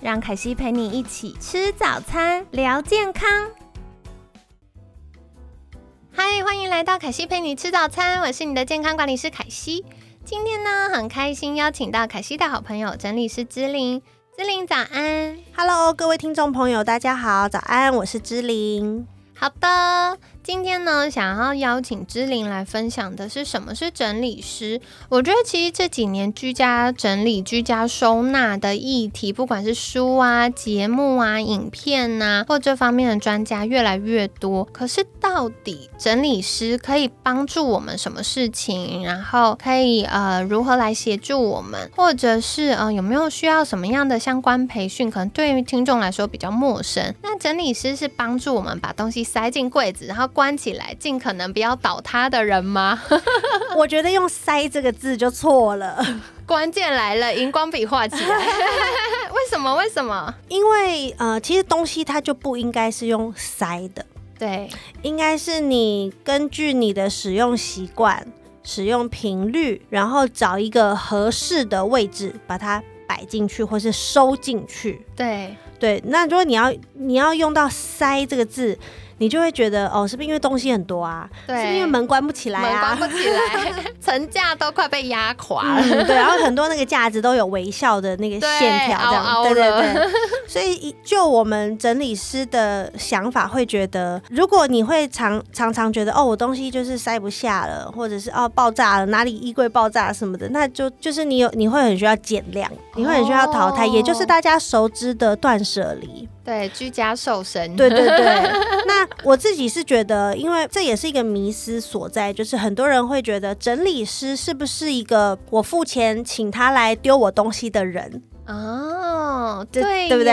让凯西陪你一起吃早餐，聊健康。嗨，欢迎来到凯西陪你吃早餐，我是你的健康管理师凯西。今天呢，很开心邀请到凯西的好朋友整理师芝玲。芝玲早安，Hello，各位听众朋友，大家好，早安，我是芝玲。好的。今天呢，想要邀请芝玲来分享的是什么是整理师。我觉得其实这几年居家整理、居家收纳的议题，不管是书啊、节目啊、影片呐，或这方面的专家越来越多。可是到底整理师可以帮助我们什么事情？然后可以呃如何来协助我们？或者是呃有没有需要什么样的相关培训？可能对于听众来说比较陌生。那整理师是帮助我们把东西塞进柜子，然后。关起来，尽可能不要倒塌的人吗？我觉得用“塞”这个字就错了。关键来了，荧光笔画起来。为什么？为什么？因为呃，其实东西它就不应该是用塞的，对，应该是你根据你的使用习惯、使用频率，然后找一个合适的位置把它摆进去，或是收进去。对对，那如果你要你要用到“塞”这个字。你就会觉得哦，是不是因为东西很多啊？对，是因为门关不起来啊？门关不起来，层架都快被压垮了。对，然后很多那个架子都有微笑的那个线条，这样，对对对。所以，就我们整理师的想法，会觉得，如果你会常常常觉得哦，我东西就是塞不下了，或者是哦爆炸了，哪里衣柜爆炸什么的，那就就是你有你会很需要减量，你会很需要淘汰，也就是大家熟知的断舍离。对，居家瘦身。对对对，那我自己是觉得，因为这也是一个迷思所在，就是很多人会觉得整理师是不是一个我付钱请他来丢我东西的人？哦，对，对不对？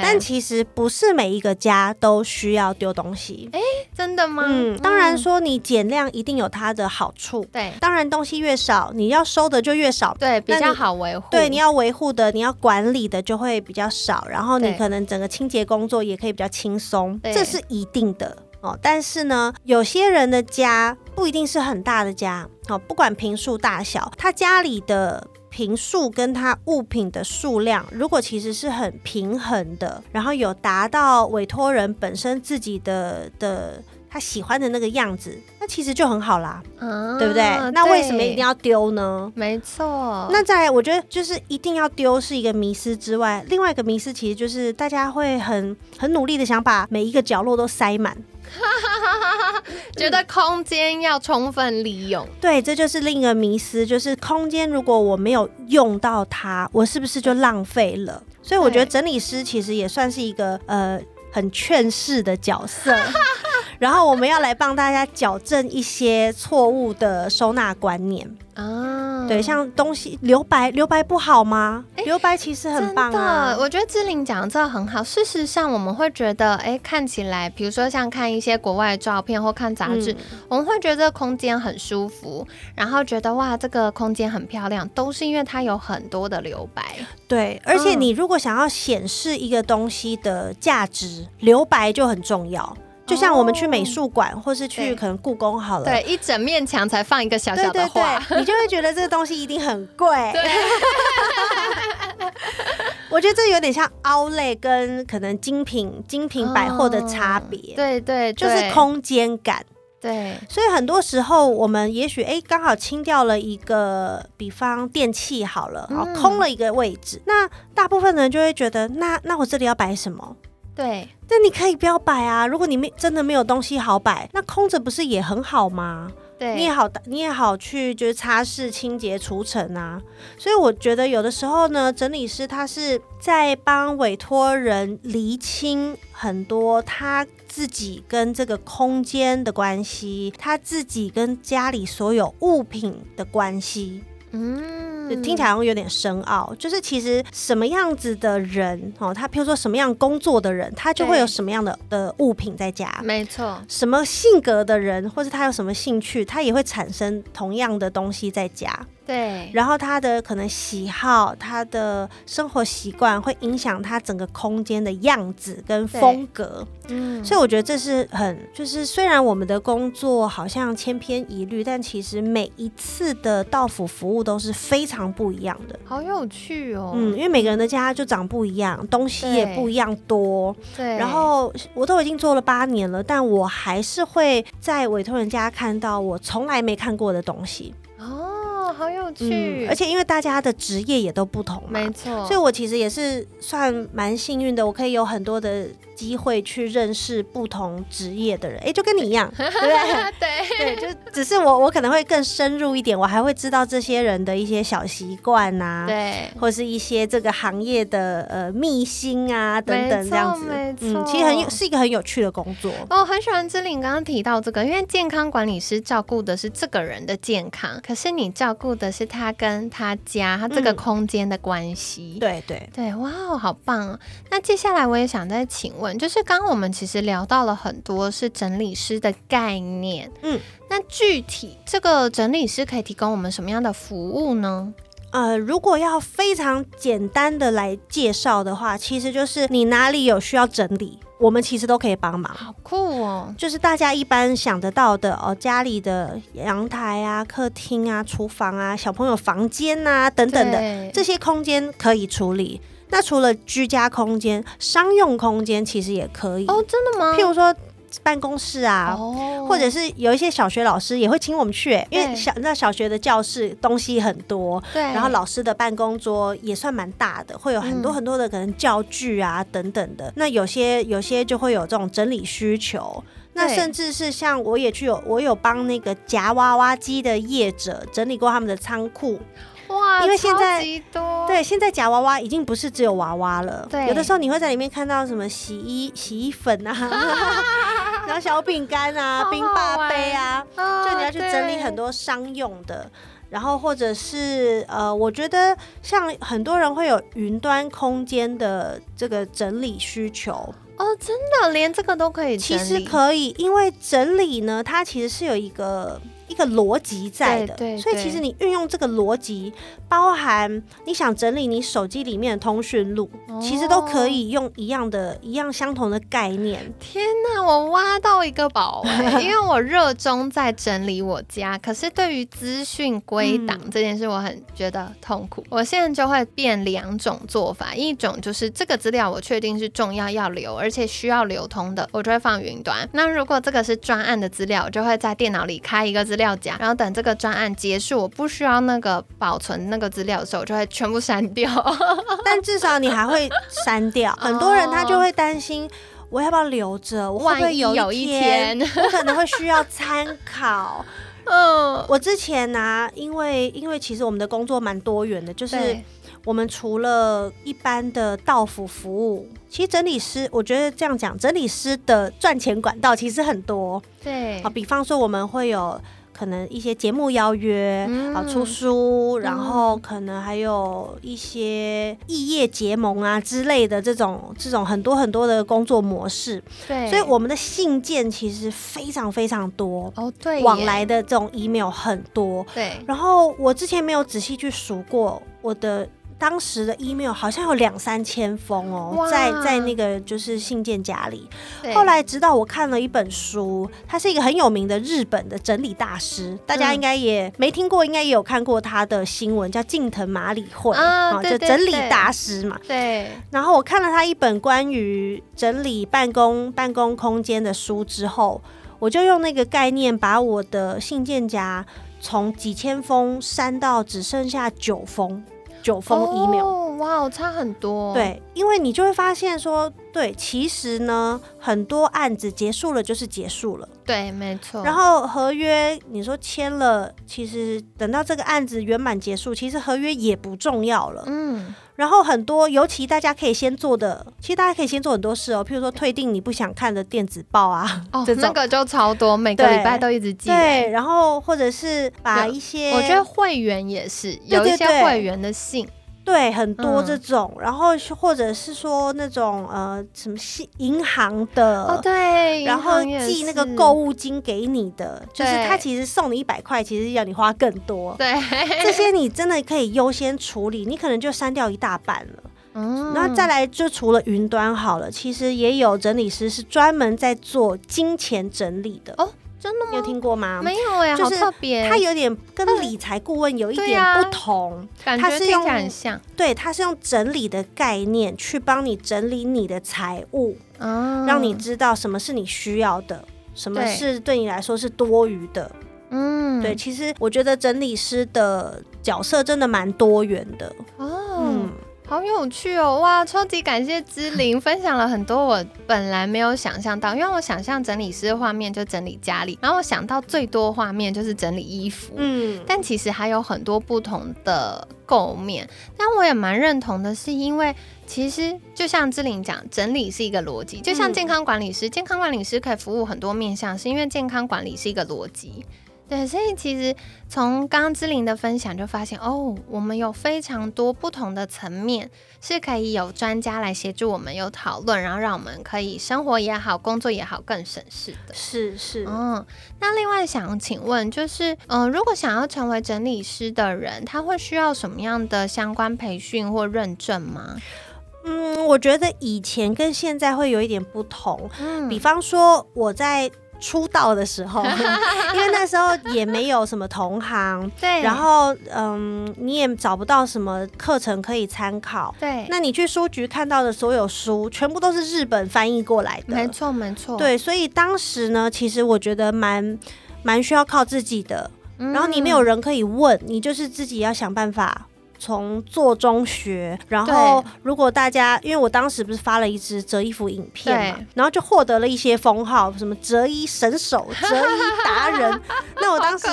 但其实不是每一个家都需要丢东西。哎，真的吗？嗯，当然说你减量一定有它的好处。对，当然东西越少，你要收的就越少。对，比较好维护。对，你要维护的，你要管理的就会比较少，然后你可能整个清洁工作也可以比较轻松，这是一定的哦。但是呢，有些人的家不一定是很大的家，哦，不管平数大小，他家里的。平数跟它物品的数量，如果其实是很平衡的，然后有达到委托人本身自己的的他喜欢的那个样子，那其实就很好啦，对不对？那为什么一定要丢呢？没错。那再来，我觉得就是一定要丢是一个迷失之外，另外一个迷失其实就是大家会很很努力的想把每一个角落都塞满。觉得空间要充分利用，对，这就是另一个迷思，就是空间如果我没有用到它，我是不是就浪费了？所以我觉得整理师其实也算是一个呃很劝世的角色，然后我们要来帮大家矫正一些错误的收纳观念。啊，对，像东西留白，留白不好吗？留白其实很棒啊。我觉得志玲讲的这很好。事实上，我们会觉得，哎，看起来，比如说像看一些国外的照片或看杂志，我们会觉得空间很舒服，然后觉得哇，这个空间很漂亮，都是因为它有很多的留白。对，而且你如果想要显示一个东西的价值，留白就很重要。就像我们去美术馆，或是去可能故宫好了，对，一整面墙才放一个小小的画，你就会觉得这个东西一定很贵。我觉得这有点像凹类跟可能精品精品百货的差别。对对，就是空间感。对，所以很多时候我们也许哎刚好清掉了一个，比方电器好了，然后空了一个位置，那大部分人就会觉得，那那我这里要摆什么？对，但你可以不要摆啊。如果你没真的没有东西好摆，那空着不是也很好吗？对，你也好，你也好去就是擦拭、清洁、除尘啊。所以我觉得有的时候呢，整理师他是在帮委托人厘清很多他自己跟这个空间的关系，他自己跟家里所有物品的关系。嗯，听起来好像有点深奥。就是其实什么样子的人哦，他譬如说什么样工作的人，他就会有什么样的的物品在家。没错。什么性格的人，或是他有什么兴趣，他也会产生同样的东西在家。对，然后他的可能喜好，他的生活习惯会影响他整个空间的样子跟风格。嗯，所以我觉得这是很，就是虽然我们的工作好像千篇一律，但其实每一次的到府服务都是非常不一样的。好有趣哦。嗯，因为每个人的家就长不一样，东西也不一样多。对。然后我都已经做了八年了，但我还是会在委托人家看到我从来没看过的东西。哦。好有趣，而且因为大家的职业也都不同嘛，没错，所以我其实也是算蛮幸运的，我可以有很多的。机会去认识不同职业的人，哎，就跟你一样，对不对？对 对，就只是我，我可能会更深入一点，我还会知道这些人的一些小习惯呐，对，或是一些这个行业的呃秘辛啊等等这样子。嗯，其实很有是一个很有趣的工作。哦很喜欢志玲刚刚提到这个，因为健康管理师照顾的是这个人的健康，可是你照顾的是他跟他家他这个空间的关系。对对对，哇哦，好棒！那接下来我也想再请问。就是刚刚我们其实聊到了很多是整理师的概念，嗯，那具体这个整理师可以提供我们什么样的服务呢？呃，如果要非常简单的来介绍的话，其实就是你哪里有需要整理，我们其实都可以帮忙。好酷哦！就是大家一般想得到的哦，家里的阳台啊、客厅啊、厨房啊、小朋友房间啊等等的这些空间可以处理。那除了居家空间，商用空间其实也可以。哦，真的吗？譬如说办公室啊，或者是有一些小学老师也会请我们去，因为小那小学的教室东西很多，对，然后老师的办公桌也算蛮大的，会有很多很多的可能教具啊等等的。那有些有些就会有这种整理需求，那甚至是像我也去有我有帮那个夹娃娃机的业者整理过他们的仓库。哇，因为现在对现在夹娃娃已经不是只有娃娃了，对，有的时候你会在里面看到什么洗衣洗衣粉啊，然后小饼干啊、冰霸杯啊，就你要去整理很多商用的，然后或者是呃，我觉得像很多人会有云端空间的这个整理需求哦，真的连这个都可以，其实可以，因为整理呢，它其实是有一个。一个逻辑在的，所以其实你运用这个逻辑，包含你想整理你手机里面的通讯录，其实都可以用一样的、一样相同的概念。天哪，我挖到一个宝！因为我热衷在整理我家，可是对于资讯归档这件事，我很觉得痛苦。我现在就会变两种做法，一种就是这个资料我确定是重要要留，而且需要流通的，我就会放云端。那如果这个是专案的资料，我就会在电脑里开一个资。料夹，然后等这个专案结束，我不需要那个保存那个资料的时候，我就会全部删掉。但至少你还会删掉。很多人他就会担心，我要不要留着？我会不会有一天我可能会需要参考？嗯，我之前呢，因为因为其实我们的工作蛮多元的，就是我们除了一般的到府服务，其实整理师，我觉得这样讲，整理师的赚钱管道其实很多。对，好，比方说我们会有。可能一些节目邀约，啊，出书，然后可能还有一些异业结盟啊之类的这种这种很多很多的工作模式。对，所以我们的信件其实非常非常多哦，对，往来的这种 email 很多。对，然后我之前没有仔细去数过我的。当时的 email 好像有两三千封哦，在在那个就是信件夹里。后来直到我看了一本书，他是一个很有名的日本的整理大师，大家应该也没听过，应该也有看过他的新闻，叫近藤麻里惠啊，就整理大师嘛。对。然后我看了他一本关于整理办公办公空间的书之后，我就用那个概念把我的信件夹从几千封删到只剩下九封。九封 email，哇，差很多。对，因为你就会发现说，对，其实呢，很多案子结束了就是结束了。对，没错。然后合约你说签了，其实等到这个案子圆满结束，其实合约也不重要了。嗯。然后很多，尤其大家可以先做的，其实大家可以先做很多事哦，譬如说退订你不想看的电子报啊，哦，那个就超多，每个礼拜都一直寄。对，然后或者是把一些，我觉得会员也是有一些会员的信。对，很多这种，然后或者是说那种呃，什么信银行的，哦对，然后寄那个购物金给你的，就是他其实送你一百块，其实要你花更多。对，这些你真的可以优先处理，你可能就删掉一大半了。嗯，那再来就除了云端好了，其实也有整理师是专门在做金钱整理的哦。真的吗？有听过吗？没有哎，好特别。它有点跟理财顾问有一点不同，感觉听起来很像。对，它是用整理的概念去帮你整理你的财务，让你知道什么是你需要的，什么是对你来说是多余的。嗯，对。其实我觉得整理师的角色真的蛮多元的。哦，嗯。好有趣哦！哇，超级感谢芝玲分享了很多我本来没有想象到，因为我想象整理师的画面就整理家里，然后我想到最多画面就是整理衣服，嗯，但其实还有很多不同的构面。但我也蛮认同的，是因为其实就像芝玲讲，整理是一个逻辑，就像健康管理师，健康管理师可以服务很多面向，是因为健康管理是一个逻辑。对，所以其实从刚刚志玲的分享就发现，哦，我们有非常多不同的层面是可以有专家来协助我们有讨论，然后让我们可以生活也好，工作也好更省事的。是是，嗯，那另外想请问，就是，嗯，如果想要成为整理师的人，他会需要什么样的相关培训或认证吗？嗯，我觉得以前跟现在会有一点不同。嗯，比方说我在。出道的时候，因为那时候也没有什么同行，对，然后嗯，你也找不到什么课程可以参考，对，那你去书局看到的所有书，全部都是日本翻译过来的，没错没错，对，所以当时呢，其实我觉得蛮蛮需要靠自己的，然后你没有人可以问，你就是自己要想办法。从做中学，然后如果大家，因为我当时不是发了一支折衣服影片嘛，然后就获得了一些封号，什么折衣神手、折衣达人。那我当时，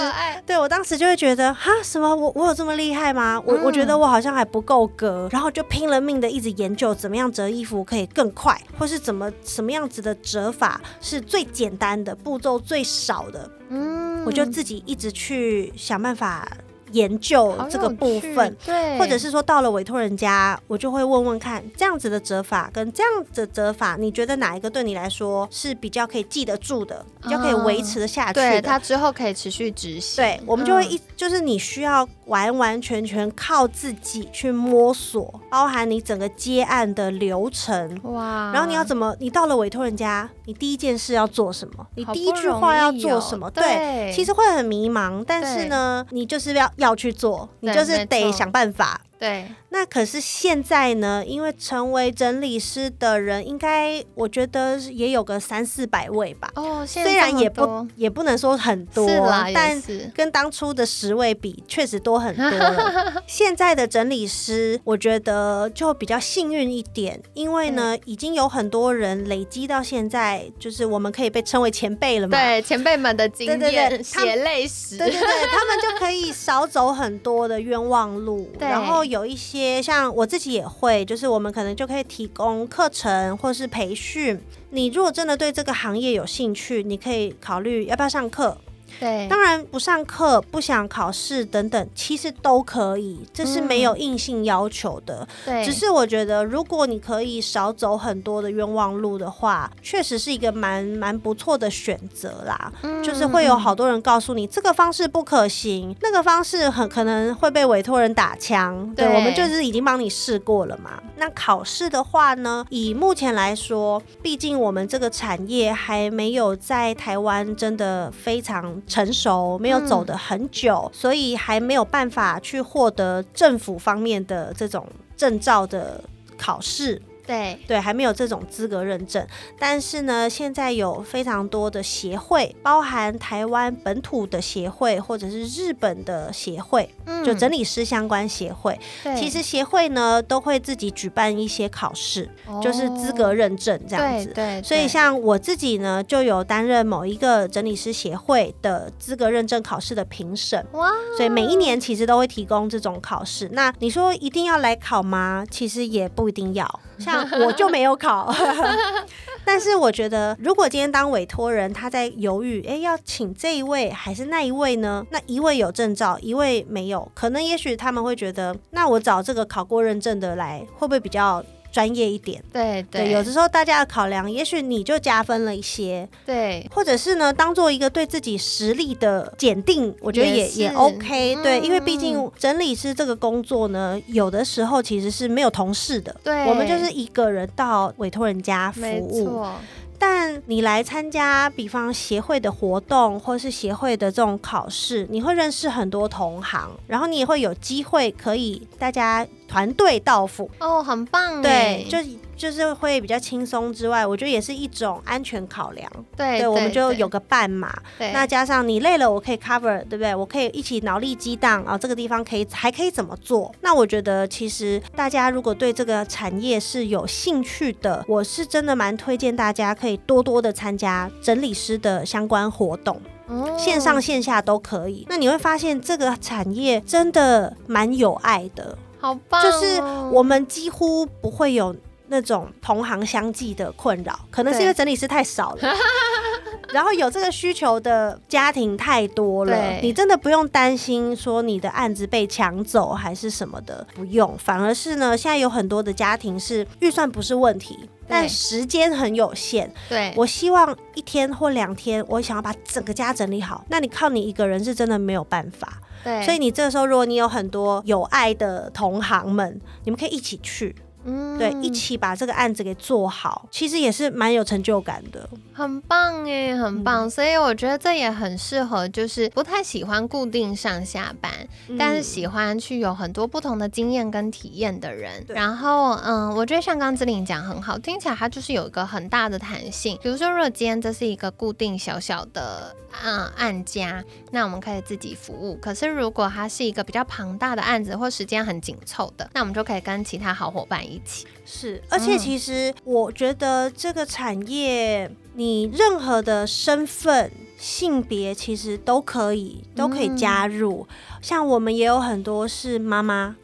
对我当时就会觉得，哈，什么我我有这么厉害吗？我我觉得我好像还不够格，然后就拼了命的一直研究怎么样折衣服可以更快，或是怎么什么样子的折法是最简单的，步骤最少的。嗯，我就自己一直去想办法。研究这个部分，对，或者是说到了委托人家，我就会问问看，这样子的折法跟这样的折法，你觉得哪一个对你来说是比较可以记得住的，比较可以维持的下去的？它之后可以持续执行。对，我们就会一，就是你需要完完全全靠自己去摸索，包含你整个接案的流程，哇，然后你要怎么，你到了委托人家，你第一件事要做什么？你第一句话要做什么？对，其实会很迷茫，但是呢，你就是要。要去做，你就是得想办法。对，那可是现在呢？因为成为整理师的人，应该我觉得也有个三四百位吧。哦，虽然也不也不能说很多，但跟当初的十位比，确实多很多了。现在的整理师，我觉得就比较幸运一点，因为呢，已经有很多人累积到现在，就是我们可以被称为前辈了嘛。对，前辈们的经验、血泪史，对对对，他们就可以少走很多的冤枉路，然后。有一些像我自己也会，就是我们可能就可以提供课程或是培训。你如果真的对这个行业有兴趣，你可以考虑要不要上课。对，当然不上课、不想考试等等，其实都可以，这是没有硬性要求的。对，只是我觉得，如果你可以少走很多的冤枉路的话，确实是一个蛮蛮不错的选择啦。嗯，就是会有好多人告诉你这个方式不可行，那个方式很可能会被委托人打枪。对，我们就是已经帮你试过了嘛。那考试的话呢，以目前来说，毕竟我们这个产业还没有在台湾真的非常。成熟没有走得很久，所以还没有办法去获得政府方面的这种证照的考试。对对，还没有这种资格认证。但是呢，现在有非常多的协会，包含台湾本土的协会，或者是日本的协会，就整理师相关协会。其实协会呢都会自己举办一些考试，就是资格认证这样子。对，所以像我自己呢，就有担任某一个整理师协会的资格认证考试的评审。哇！所以每一年其实都会提供这种考试。那你说一定要来考吗？其实也不一定要。像 我就没有考，但是我觉得，如果今天当委托人，他在犹豫，哎，要请这一位还是那一位呢？那一位有证照，一位没有，可能也许他们会觉得，那我找这个考过认证的来，会不会比较？专业一点，对对，有的时候大家的考量，也许你就加分了一些，对，或者是呢，当做一个对自己实力的检定，我觉得也也 OK，对，因为毕竟整理师这个工作呢，有的时候其实是没有同事的，对，我们就是一个人到委托人家服务。但你来参加，比方协会的活动，或是协会的这种考试，你会认识很多同行，然后你也会有机会可以大家团队到府哦，很棒，对，就。就是会比较轻松之外，我觉得也是一种安全考量。对，我们就有个半马。对，那加上你累了，我可以 cover，对不对？我可以一起脑力激荡啊，这个地方可以还可以怎么做？那我觉得其实大家如果对这个产业是有兴趣的，我是真的蛮推荐大家可以多多的参加整理师的相关活动，线上线下都可以。那你会发现这个产业真的蛮有爱的，好棒！就是我们几乎不会有。那种同行相继的困扰，可能是因为整理师太少了，然后有这个需求的家庭太多了。你真的不用担心说你的案子被抢走还是什么的，不用。反而是呢，现在有很多的家庭是预算不是问题，但时间很有限。对我希望一天或两天，我想要把整个家整理好，那你靠你一个人是真的没有办法。对，所以你这时候，如果你有很多有爱的同行们，你们可以一起去。嗯，对，一起把这个案子给做好，其实也是蛮有成就感的，很棒哎，很棒。所以我觉得这也很适合，就是不太喜欢固定上下班，但是喜欢去有很多不同的经验跟体验的人。然后，嗯，我觉得像刚志玲讲很好，听起来它就是有一个很大的弹性。比如说，如果今天这是一个固定小小的。嗯，案家，那我们可以自己服务。可是如果它是一个比较庞大的案子，或时间很紧凑的，那我们就可以跟其他好伙伴一起。是，而且其实我觉得这个产业，你任何的身份、性别，其实都可以，都可以加入。像我们也有很多是妈妈。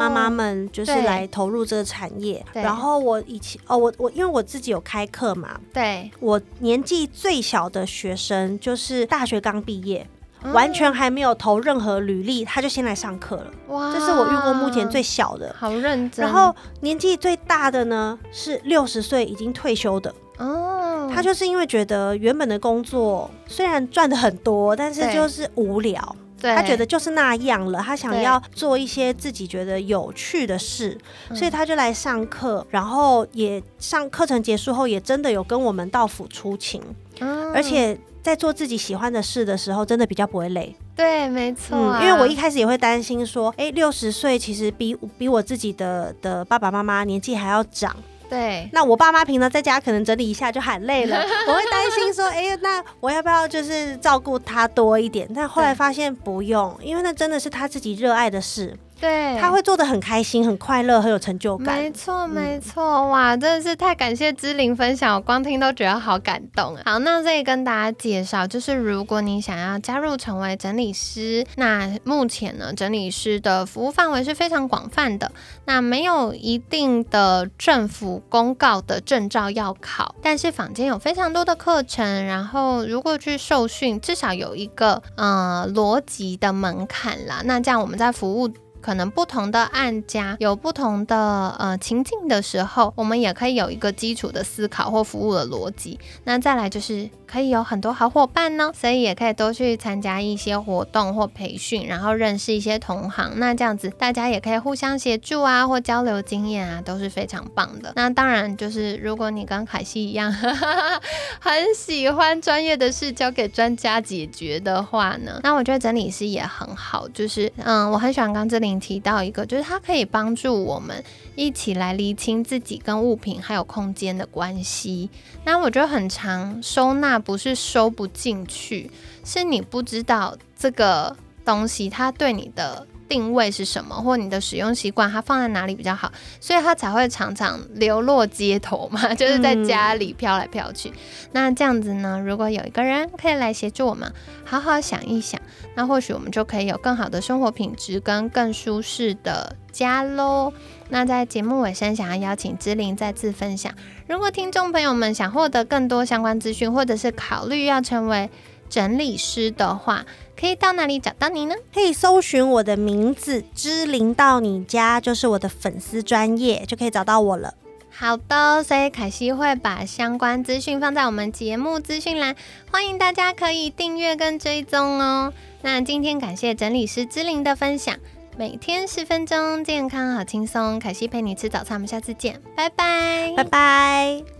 妈妈们就是来投入这个产业，然后我以前哦，我我因为我自己有开课嘛，对我年纪最小的学生就是大学刚毕业，完全还没有投任何履历，他就先来上课了。哇，这是我遇过目前最小的，好认真。然后年纪最大的呢是六十岁已经退休的。哦，他就是因为觉得原本的工作虽然赚的很多，但是就是无聊。他觉得就是那样了，他想要做一些自己觉得有趣的事，所以他就来上课，然后也上课程结束后也真的有跟我们到府出勤，而且在做自己喜欢的事的时候，真的比较不会累。对，没错，因为我一开始也会担心说，哎，六十岁其实比比我自己的的爸爸妈妈年纪还要长。对，那我爸妈平常在家可能整理一下就喊累了，我会担心说，哎，那我要不要就是照顾他多一点？但后来发现不用，因为那真的是他自己热爱的事。对，他会做的很开心、很快乐、很有成就感。没错，没错，哇，真的是太感谢芝玲分享，我光听都觉得好感动啊。好，那这里跟大家介绍，就是如果你想要加入成为整理师，那目前呢，整理师的服务范围是非常广泛的。那没有一定的政府公告的证照要考，但是坊间有非常多的课程，然后如果去受训，至少有一个呃逻辑的门槛啦。那这样我们在服务。可能不同的案家有不同的呃情境的时候，我们也可以有一个基础的思考或服务的逻辑。那再来就是可以有很多好伙伴呢，所以也可以多去参加一些活动或培训，然后认识一些同行。那这样子大家也可以互相协助啊，或交流经验啊，都是非常棒的。那当然就是如果你跟凯西一样 很喜欢专业的事交给专家解决的话呢，那我觉得整理师也很好。就是嗯，我很喜欢刚这里。提到一个，就是它可以帮助我们一起来厘清自己跟物品还有空间的关系。那我觉得很长，收纳不是收不进去，是你不知道这个东西它对你的。定位是什么，或你的使用习惯，它放在哪里比较好，所以它才会常常流落街头嘛，就是在家里飘来飘去。那这样子呢，如果有一个人可以来协助我们，好好想一想，那或许我们就可以有更好的生活品质跟更舒适的家喽。那在节目尾声，想要邀请芝玲再次分享，如果听众朋友们想获得更多相关资讯，或者是考虑要成为整理师的话，可以到哪里找到你呢？可以搜寻我的名字“知灵到你家”，就是我的粉丝专业，就可以找到我了。好的，所以凯西会把相关资讯放在我们节目资讯栏，欢迎大家可以订阅跟追踪哦。那今天感谢整理师之灵的分享，每天十分钟，健康好轻松。凯西陪你吃早餐，我们下次见，拜拜，拜拜。